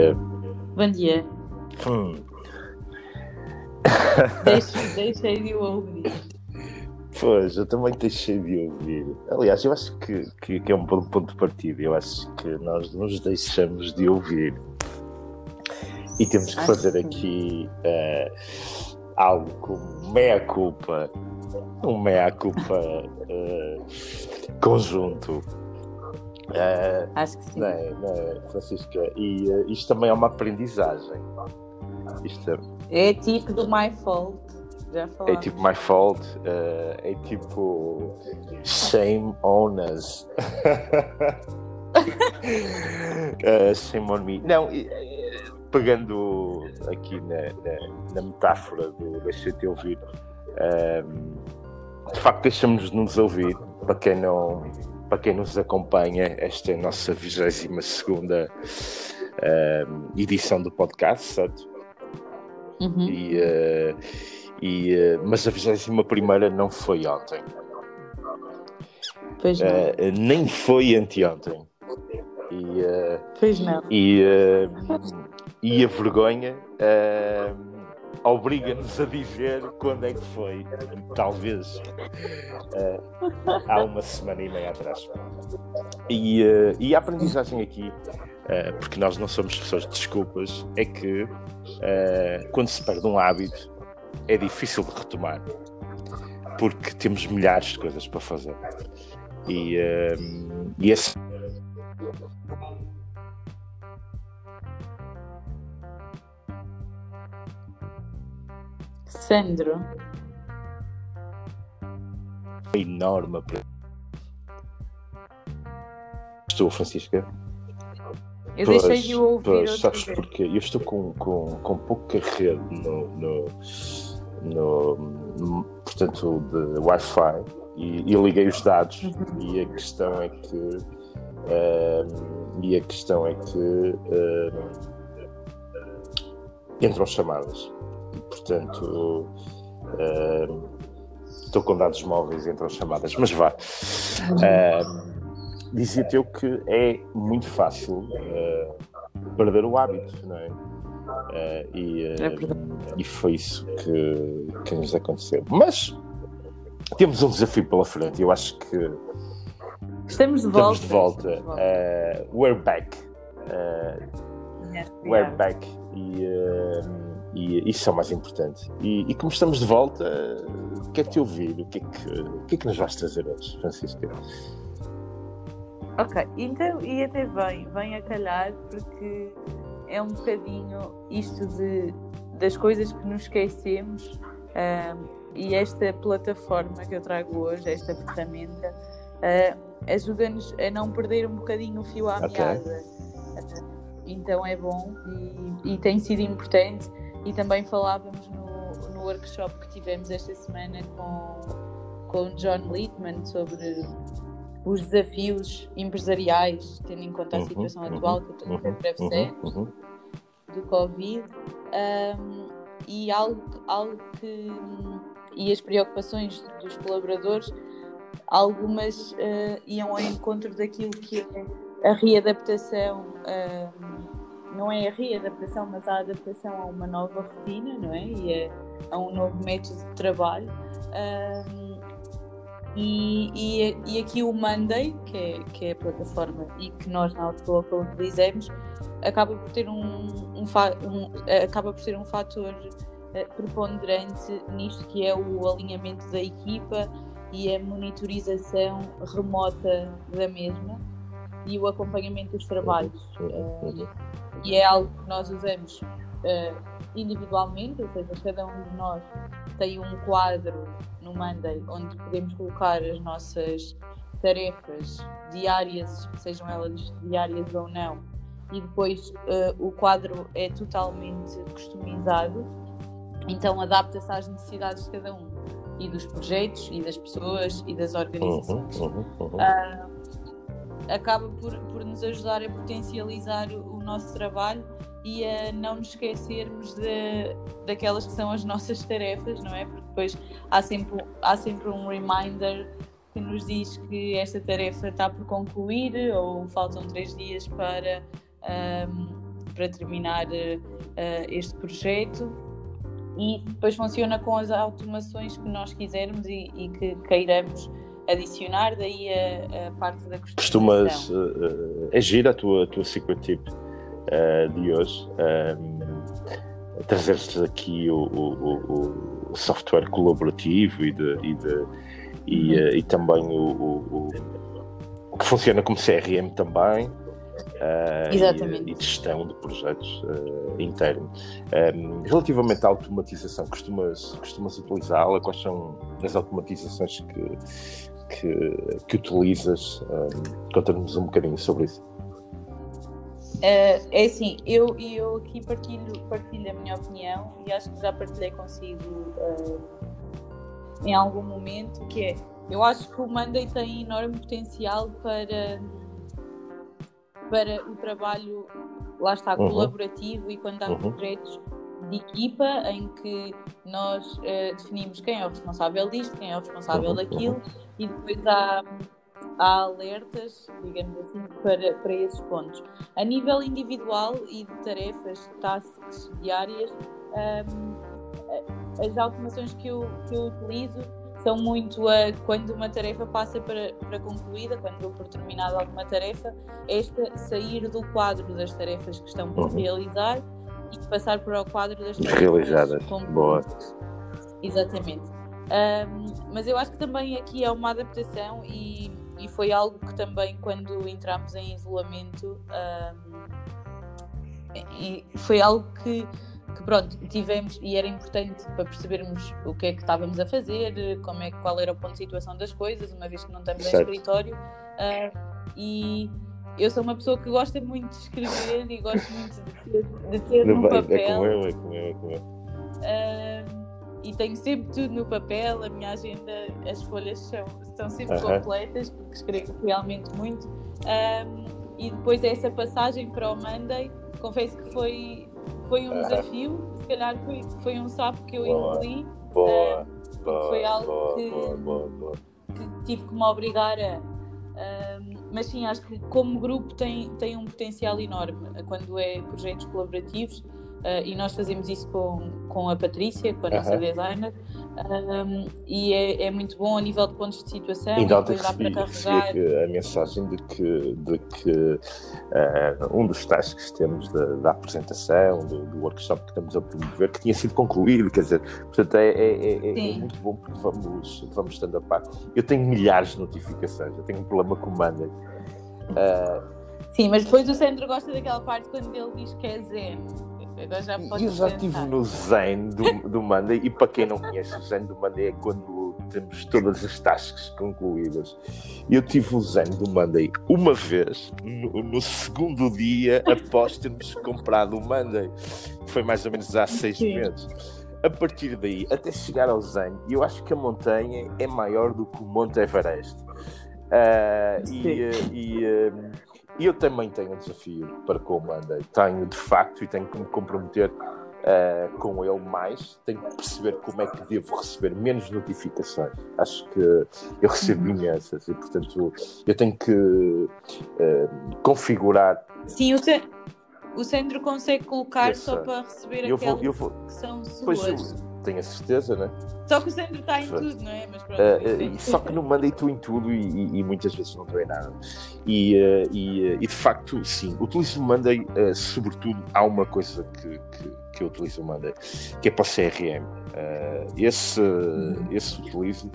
dia. Bom dia. Hum. Deixe- Deixei de o ouvir. Pois, eu também deixei de ouvir. Aliás, eu acho que, que, que é um bom ponto de partida. Eu acho que nós nos deixamos de ouvir. E temos que Acho fazer que aqui eh, algo como meia-culpa. Um meia-culpa eh, conjunto. Eh, Acho que sim. é, é, Francisca? E eh, isto também é uma aprendizagem. Isto é, É tipo do My Fault. Já É tipo my fault, eh, é tipo shame on us. Eh, shame on me. Não, pegando aqui na, na- na metáfora do deixa-te ouvir, eh, de facto deixamos de nos ouvir. Para quem não, para quem nos acompanha, esta é a nossa 22 segunda eh, edição do podcast, certo? Uhum. E, eh, e, eh, mas a 21 primeira não foi ontem, Pois não. Eh, nem foi anteontem. E, eh, Pois não. e, e a vergonha eh, obriga-nos a dizer quando é que foi. Talvez eh, há uma semana e meia atrás. E, eh, e a aprendizagem aqui, eh, porque nós não somos pessoas de desculpas, é que quando se perde um hábito é difícil de retomar. Porque temos milhares de coisas para fazer. E, e esse Sandro. enorme. Estou, Francisca. Eu deixei de ouvir pois, sabes vez. porquê? Eu estou com, com, com pouca rede no, no, no- no- portanto, de Wi-Fi e, e liguei os dados Uhum. e a questão é que ehm, e a questão é que ehm, entram chamadas portanto ehm, estou com dados móveis e entram chamadas, mas vá. Ehm, Dizia-te eu que é muito fácil eh, perder o hábito, não é? Eh, e, verdade. e foi isso que, que nos aconteceu. Mas temos um desafio pela frente. Eu acho que Estamos de volta. estamos de volta. Estamos de volta. Eh, we're back. Yes, we we're are. back. E, e isso é o mais importante. E, e como estamos de volta, uh, quero te ouvir. O que, é que, o que é que nos vais trazer hoje, Francisca? Ok, então, e até vem, vem a calhar porque é um bocadinho isto de, das coisas que nos esquecemos ahm, e esta plataforma que eu trago hoje, esta ferramenta, ah, ajuda-nos a não perder um bocadinho o fio à Ok. meada. Então é bom e, e tem sido importante. E também falávamos no, no workshop que tivemos esta semana com, com John Littman sobre os desafios empresariais, tendo em conta a Uhum, situação uhum, atual que Uhum, breve uhum, uhum. do Covid um, e algo, algo que e as preocupações dos colaboradores algumas uh, iam ao encontro daquilo que é a readaptação um, não é a readaptação mas a adaptação a uma nova rotina não é e a, a um novo método de trabalho um, e, e, e aqui o Monday, que é, que é a plataforma e que nós na Outlook utilizamos, acaba por ter um, um, um- acaba por ser um fator eh, preponderante nisto que é o alinhamento da equipa e a monitorização remota da mesma e o acompanhamento dos trabalhos. Uhum. E é algo que nós usamos eh, individualmente, ou seja, cada um de nós tem um quadro no Monday onde podemos colocar as nossas tarefas diárias, sejam elas diárias ou não, e depois eh, o quadro é totalmente customizado, então adapta-se às necessidades de cada um e dos projetos e das pessoas e das Uhum, organizações. uhum, uhum. Ah, acaba por, por nos ajudar a potencializar o, o nosso trabalho e a não nos esquecermos de, daquelas que são as nossas tarefas, não é? Porque depois há sempre, há sempre um reminder que nos diz que esta tarefa está por concluir ou faltam três dias para, ahm, para terminar uh, este projeto e depois funciona com as automações que nós quisermos e, e que queiramos adicionar, daí a, a parte da customização. Costumas uh, agir a tua, a tua secret tip uh, de hoje, um, trazer-te aqui o, o, o, software colaborativo e, de, e, de, e, uhum. uh, e também o, que funciona como CRM também. Uh, Exatamente. E, e, gestão de projetos uh, interno. Um, relativamente à automatização, costumas, costumas utilizá-la? Quais são as automatizações que, que, que utilizas? Um, Conta-nos um bocadinho sobre isso. Uh, é assim, eu, eu aqui partilho, partilho a minha opinião e acho que já partilhei consigo uh, em algum momento, que é, eu acho que o Monday tem enorme potencial para, para o trabalho, lá está, uhum. colaborativo e quando há uhum. projetos de equipa em que nós uh, definimos quem é o responsável disto, quem é o responsável uhum. daquilo uhum. e depois há há alertas, digamos assim, para, para esses pontos. A nível individual e de tarefas, tasks diárias, um, as automações que eu, que eu utilizo são muito a quando uma tarefa passa para, para concluída, quando dou por terminada alguma tarefa, esta sair do quadro das tarefas que estão por uhum. realizar e passar para o quadro das realizadas. Boa. Exatamente. Um, mas eu acho que também aqui é uma adaptação e e foi algo que também quando entramos em isolamento um, foi algo que, que, pronto tivemos e era importante para percebermos o que é que estávamos a fazer como é qual era o ponto de situação das coisas uma vez que não estamos certo. em escritório uh, e eu sou uma pessoa que gosta muito de escrever e gosto muito de ter, de ter no papel é como eu, é como eu, é como eu. Uh, e tenho sempre tudo no papel, a minha agenda, as folhas são, estão sempre uh -huh. completas, porque escrevo realmente muito. Um, e depois essa passagem para o Monday, confesso que foi, foi um uh -huh. desafio, se calhar foi, foi um sapo que eu engoli. Boa, boa, foi algo boa, que, boa, boa, que tive que me obrigar a. Um, mas sim, acho que como grupo tem, tem um potencial enorme. Quando é projetos colaborativos Uh, e nós fazemos isso com, com a Patrícia, com a nossa designer, um, e é, é, muito bom a nível de pontos de situação. E ontem recebi, recebi a mensagem de que, de que uh, um dos tasks que temos da, da apresentação, do, do, workshop que estamos a promover, que tinha sido concluído, quer dizer, portanto é, é, é, é muito bom porque vamos, vamos estando a par. Eu tenho milhares de notificações, eu tenho um problema com o Monday. Uh, Sim, mas depois o centro gosta daquela parte quando ele diz que é zen Agora já Eu já estive no Zen do, do Monday, e para quem não conhece o Zen do Monday é quando temos todas as tasks concluídas. Eu tive o Zen do Monday uma vez, no, no segundo dia após termos comprado o Monday, que foi mais ou menos há seis Sim. meses. A partir daí, até chegar ao Zen, eu acho que a montanha é maior do que o Monte Everest. Uh, e, eh, e, uh, e eu também tenho um desafio para com o Monday. Tenho de facto e tenho que me comprometer uh, com ele mais. Tenho que perceber como é que devo receber menos notificações. Acho que eu recebo uhum. imensas e, portanto, eu tenho que uh, configurar. Sim, o, ce... o centro consegue colocar só para receber eu vou, eu vou... que são suas. Pois, tenho a certeza, né? Só que o centro está em tudo, não é? Mas pronto, uh, uh, só que não mandei tu em tudo e, e, e, muitas vezes não estou em nada. E, uh, e, e, de facto, sim, utilizo o Monday, sobretudo, há uma coisa que, que, que, eu utilizo o Monday, que é para o CRM. esse, uhum. esse utilizo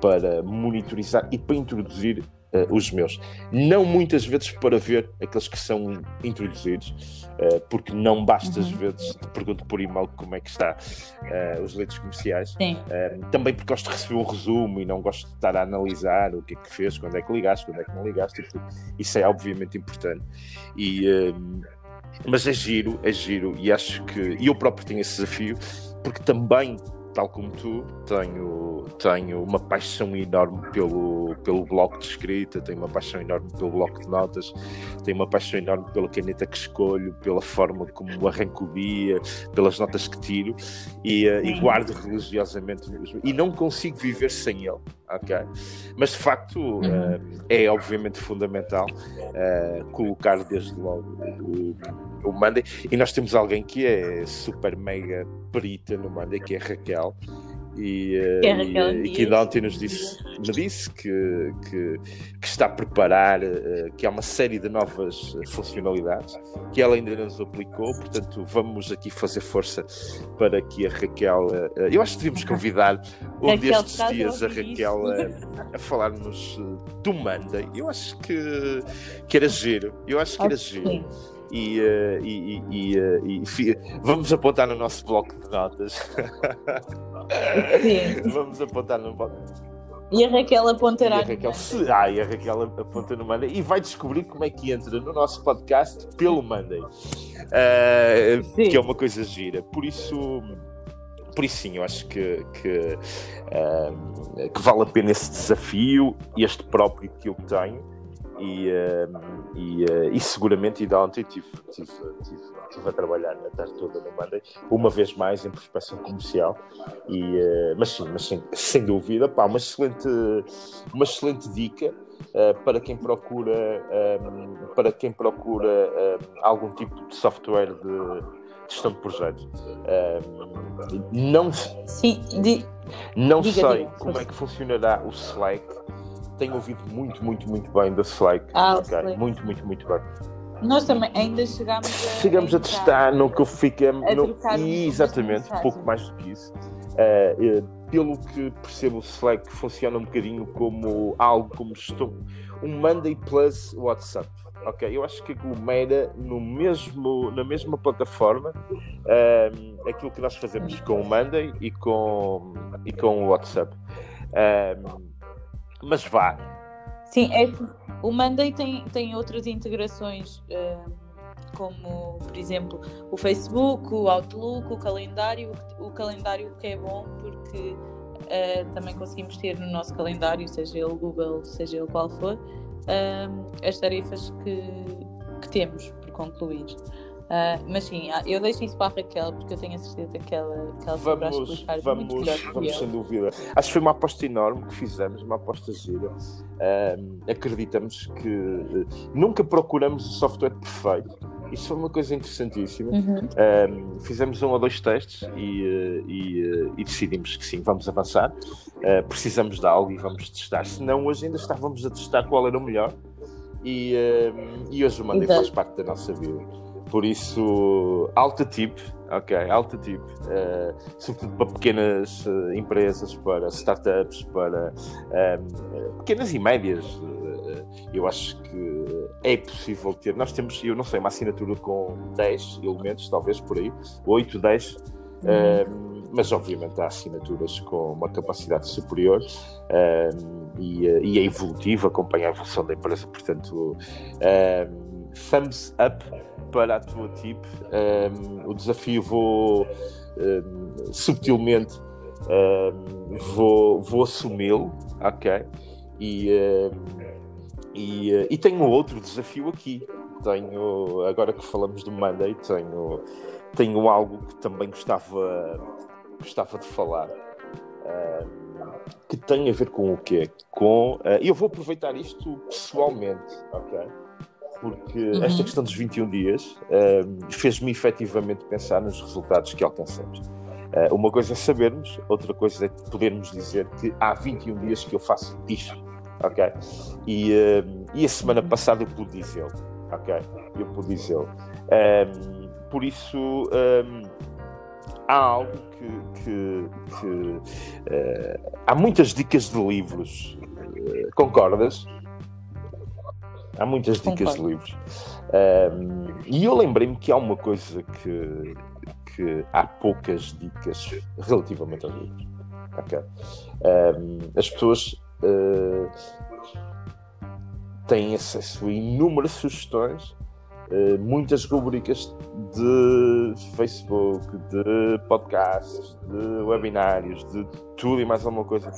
para monitorizar e para introduzir uh, os meus. Não muitas vezes para ver aqueles que são introduzidos, uh, porque não basta às uhum. vezes, te pergunto por e-mail como é que está uh, os leads comerciais. também porque gosto de receber um resumo e não gosto de estar a analisar o que é que fez, quando é que ligaste, quando é que não ligaste. Isso é obviamente importante. E, mas é giro, é giro, e acho que eu próprio tenho esse desafio, porque também tal como tu, tenho, tenho uma paixão enorme pelo, pelo bloco de escrita, tenho uma paixão enorme pelo bloco de notas, tenho uma paixão enorme pela caneta que escolho, pela forma como arranco o dia, pelas notas que tiro e, uh, e guardo religiosamente. E não consigo viver sem ele. Ok? Mas de facto uh, é obviamente fundamental uh, colocar desde logo o, o Monday. E nós temos alguém que é super mega perita no Monday, que é Raquel, e, uh, e, e, que ontem nos disse, me disse que, que, que está a preparar, uh, que há uma série de novas funcionalidades que ela ainda não nos aplicou, portanto vamos aqui fazer força para que a Raquel, eu acho que devíamos convidar um destes dias a Raquel a, a falar-nos do Monday, eu acho que, que era giro, eu acho que era giro e, uh, e, e, uh, e, vamos apontar no nosso bloco de notas. Sim. vamos apontar no bloco. E a Raquel apontará. E a Raquel, se, ah, e a Raquel aponta no Monday e vai descobrir como é que entra no nosso podcast pelo Monday. Uh, que é uma coisa gira. Por isso, por isso sim, eu acho que, que, uh, que vale a pena esse desafio, este próprio que eu tenho e, uh, e, uh, e, seguramente ainda ontem estive tive, tive, tive, a trabalhar a tarde toda no Monday, uma vez mais em prospecção comercial, e, uh, mas sim, mas sim, sem dúvida, pá, uma, excelente, uma excelente dica para quem procura, um, para quem procura um, algum tipo de software de gestão de projetos. Um, não sim, di... não diga, sei diga, como é que funcionará o Slack tenho ouvido muito, muito, muito bem da Slack. Ah, okay? Muito, muito, muito bem. Nós também ainda chegamos a. Chegamos a testar, nunca ficamos. Exatamente, pouco mais do que isso. Uh, uh, pelo que percebo, o Slack funciona um bocadinho como algo como estou. Um Monday Plus WhatsApp. Ok, eu acho que aglomera no mesmo, na mesma plataforma uh, aquilo que nós fazemos com o Monday e com, e com o WhatsApp. Mas vá. Sim, é, o Monday tem, tem outras integrações, uh, como, por exemplo, o Facebook, o Outlook, o calendário. O calendário que é bom porque uh, também conseguimos ter no nosso calendário, seja ele Google, seja ele qual for, uh, as tarefas que, que temos por concluir. Uh, mas sim, ah, eu deixo isso para a Raquel porque eu tenho a certeza que ela, que ela vamos, explicar vamos, muito melhor Vamos, sem dúvida. Acho que foi uma aposta enorme que fizemos, uma aposta gira. Uh, acreditamos que uh, nunca procuramos o software perfeito. Isso foi uma coisa interessantíssima. Uhum. fizemos um ou dois testes e, e, e, decidimos que sim, vamos avançar. precisamos de algo e vamos testar. Senão, hoje ainda estávamos a testar qual era o melhor. E, e hoje o Monday faz parte da nossa vida. Por isso, alta tip, ok, alta tip, uh, sobretudo para pequenas uh, empresas, para startups, para um, pequenas e médias. Uh, eu acho que é possível ter. Nós temos, eu não sei, uma assinatura com 10 elementos, talvez por aí, 8, 10. Uhum. mas obviamente há assinaturas com uma capacidade superior e, e, é evolutiva, acompanha a evolução da empresa, portanto, thumbs up para a tua tip. Um, o desafio vou um, subtilmente um, vou, vou assumi-lo, ok? E, e, e tenho outro desafio aqui. Tenho, agora que falamos do Monday, tenho, tenho algo que também gostava, gostava de falar. que tem a ver com o quê? Com, uh, eu vou aproveitar isto pessoalmente, ok? Porque uhum. esta questão dos 21 dias uh, fez-me efetivamente pensar nos resultados que alcançamos. Uh, uma coisa é sabermos, outra coisa é podermos dizer que há 21 dias que eu faço isto, ok? E, uh, e a semana uhum. passada eu pude dizê-lo, ok? Eu pude dizê-lo. Um, por isso, um, há algo que. que, que uh, há muitas dicas de livros, concordas? Há muitas dicas de livros. Um, e eu lembrei-me que há uma coisa que, que há poucas dicas relativamente aos livros. Okay? Um, as pessoas uh, têm acesso a inúmeras sugestões, uh, muitas rubricas de Facebook, de podcasts, de webinários, de tudo e mais alguma coisa.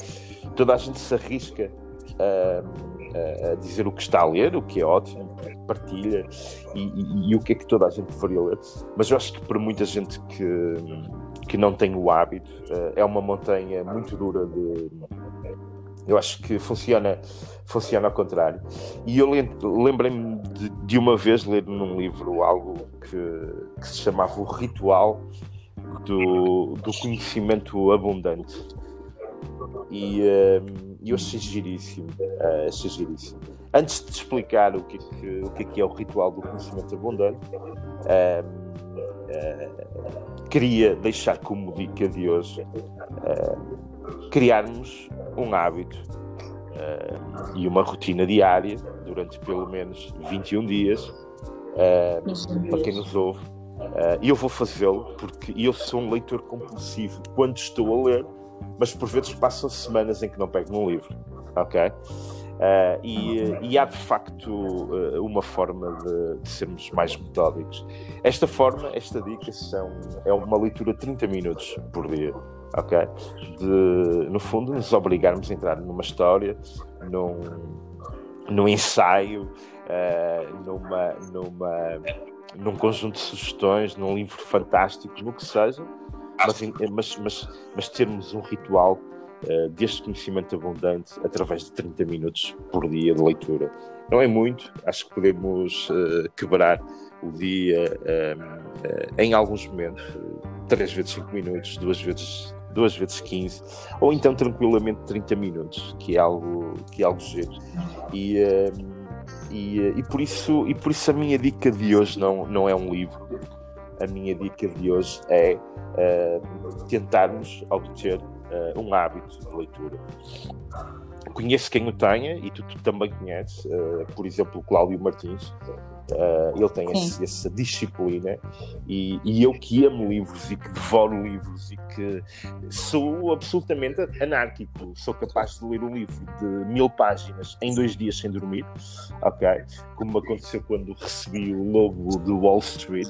Toda a gente se arrisca. Um, a, dizer o que está a ler, o que é ótimo, partilha e, e, e, o que é que toda a gente deveria ler. Mas eu acho que para muita gente que, que não tem o hábito, eh, é uma montanha muito dura de, eu acho que funciona, funciona ao contrário. E eu lembrei-me de, de, uma vez ler num livro algo que, que se chamava O Ritual do, do Conhecimento Abundante. E uh, eu achei giríssimo, uh, achei giríssimo. Antes de explicar o que é que, o que, é, que é o ritual do conhecimento abundante, uh, queria deixar como dica de hoje criarmos um hábito uh, e uma rotina diária durante pelo menos 21 dias. Uh, para quem nos ouve, uh, eu vou fazê-lo porque eu sou um leitor compulsivo quando estou a ler, mas por vezes passam semanas em que não pego num livro, ok? Uh, e, e, há de facto uh, uma forma de, de, sermos mais metódicos. Esta forma, esta dica são, é uma leitura de 30 minutos por dia ok? De, no fundo, nos obrigarmos a entrar numa história, num, num ensaio, uh, numa, numa, num conjunto de sugestões, num livro fantástico, no que seja, mas, mas, mas, mas termos um ritual uh, deste conhecimento abundante através de 30 minutos por dia de leitura. Não é muito, acho que podemos uh, quebrar o dia em alguns momentos, três vezes cinco minutos, duas vezes duas vezes 15, ou então tranquilamente 30 minutos, que é algo, que é algo giro. E, uh, e, uh, e, por isso, e por isso a minha dica de hoje não, não é um livro. A minha dica de hoje é uh, tentarmos obter um hábito de leitura. Conheço quem o tenha e tu, tu também conheces, por exemplo, o Cláudio Martins, Uh, ele tem esse, essa disciplina e, e, eu que amo livros e que devoro livros e que sou absolutamente anárquico, sou capaz de ler um livro de mil páginas em dois dias sem dormir, ok? Como aconteceu quando recebi o logo de Wall Street.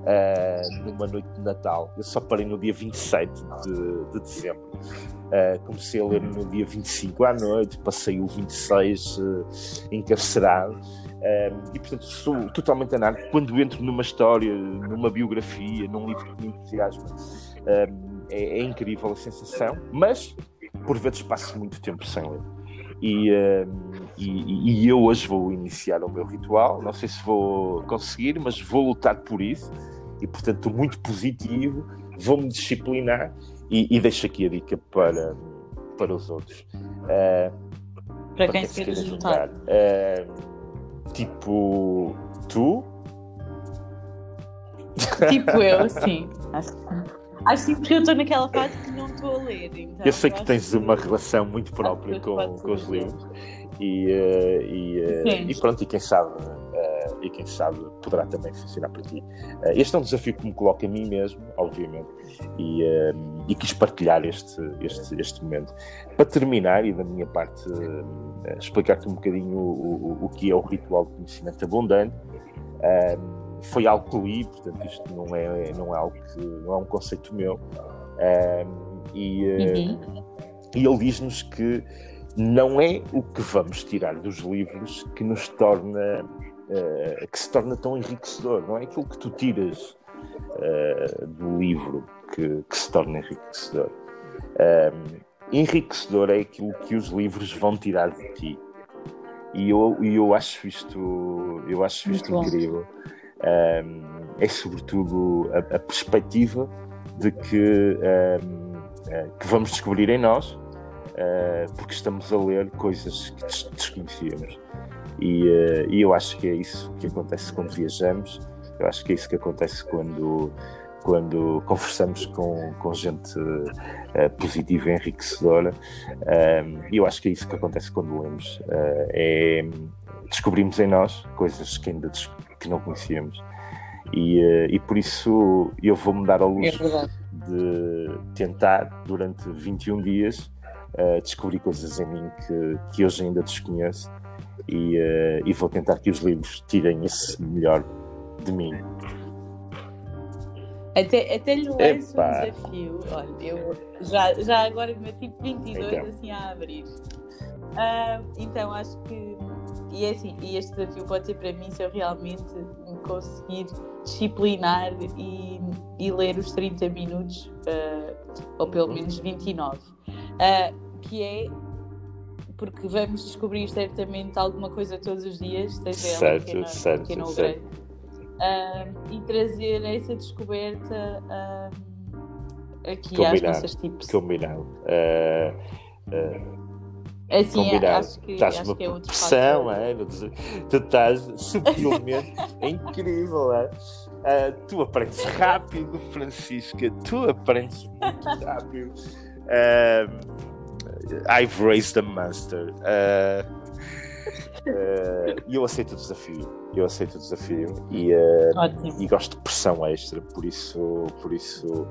Uh, numa noite de Natal, eu só parei no dia 27 de, de dezembro. Uh, comecei a ler no dia 25 à noite, passei o 26 uh, encarcerado um, e portanto sou totalmente anárquico quando entro numa história, numa biografia, num livro que me entusiasma. É, é, incrível a sensação, mas por vezes passo muito tempo sem ler. E, e, e, eu hoje vou iniciar o meu ritual. Não sei se vou conseguir, mas vou lutar por isso. E portanto estou muito positivo, vou-me disciplinar e, e, deixo aqui a dica para, para os outros. Uh, para, para quem se queira juntar. Uh, Tipo, tu? Tipo eu, sim. Acho, acho sim, porque eu estou naquela fase que não estou a ler. Então eu sei que tens uma relação muito própria com, com os livros. E, uh, e, uh, e, pronto, e quem sabe, uh, e quem sabe poderá também funcionar para ti. este é um desafio que me coloca a mim mesmo, obviamente, e, e quis partilhar este, este, este momento. Para terminar, e da minha parte, explicar-te um bocadinho o, o, o, que é o ritual de conhecimento abundante. foi algo que li, portanto, isto não é, não é algo que não é um conceito meu. e, uhum. e ele diz-nos que não é o que vamos tirar dos livros que nos torna uh, que se torna tão enriquecedor, não é aquilo que tu tiras uh, do livro que, que, se torna enriquecedor. Um, enriquecedor é aquilo que os livros vão tirar de ti. E eu, eu acho isto, eu acho isto incrível. Um, é sobretudo a, a, perspectiva de que, um, eh, que vamos descobrir em nós uh, porque estamos a ler coisas que des desconhecíamos. E, uh, e, eu acho que é isso que acontece quando viajamos, eu acho que é isso que acontece quando, quando conversamos com, com gente uh, positiva e enriquecedora. E eu acho que é isso que acontece quando lemos. é, descobrimos em nós coisas que ainda que não conhecíamos. E, e por isso eu vou-me dar a luz é de tentar, durante 21 dias, uh, descobri coisas em mim que, que hoje ainda desconheço e, uh, e vou tentar que os livros tirem esse melhor de mim. Até, até lhe lanço um desafio. Olha, eu já, já agora me tipo 22 então. assim a abrir. Uh, então acho que e é assim, e este desafio pode ser para mim se eu realmente conseguir disciplinar e, e ler os 30 minutos, uh, ou pelo menos 29 uh, que é porque vamos descobrir certamente alguma coisa todos os dias, certo, ela pequena, certo, pequena ou certo. Um, e trazer essa descoberta um, aqui às Combinado, nossas tips. Combinado. Uh, uh, Assim, combinado. acho que, estás acho numa que é outro pressão, é? tu estás subtilmente é incrível. É? Uh, tu aprendes rápido, Francisca, tu aprendes muito rápido. Uh, I've raised a monster. Uh, E eu aceito o desafio. Eu aceito o desafio e, e gosto de pressão extra, por isso, por isso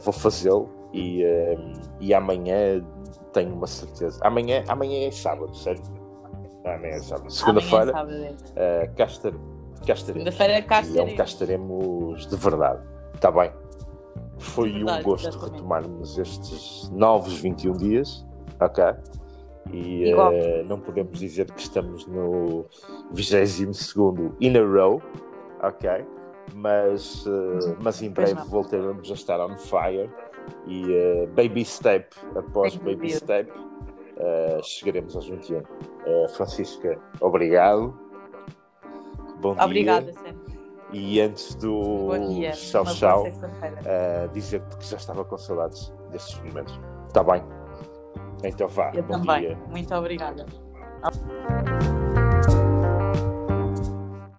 vou fazê-lo e, e amanhã tenho uma certeza. Amanhã, amanhã é sábado, certo? Amanhã é sábado. Segunda-feira, é uh, cá, estar, cá estaremos. Segunda-feira cá é cá estaremos de verdade. Está bem? Foi verdade, um gosto exatamente. retomarmos estes novos 21 dias, ok? E uh, não podemos dizer que estamos no 22 in a row, ok? Mas, uh, mas em breve voltaremos a estar on fire e uh, baby step após Sem baby step chegaremos aos 21. Uh, Francisca, obrigado. Bom dia. Obrigada. E antes do tchau, tchau, uh, dizer-te que já estava com saudades destes momentos. Está bem? Então vá. Eu bom também. dia. Muito obrigada.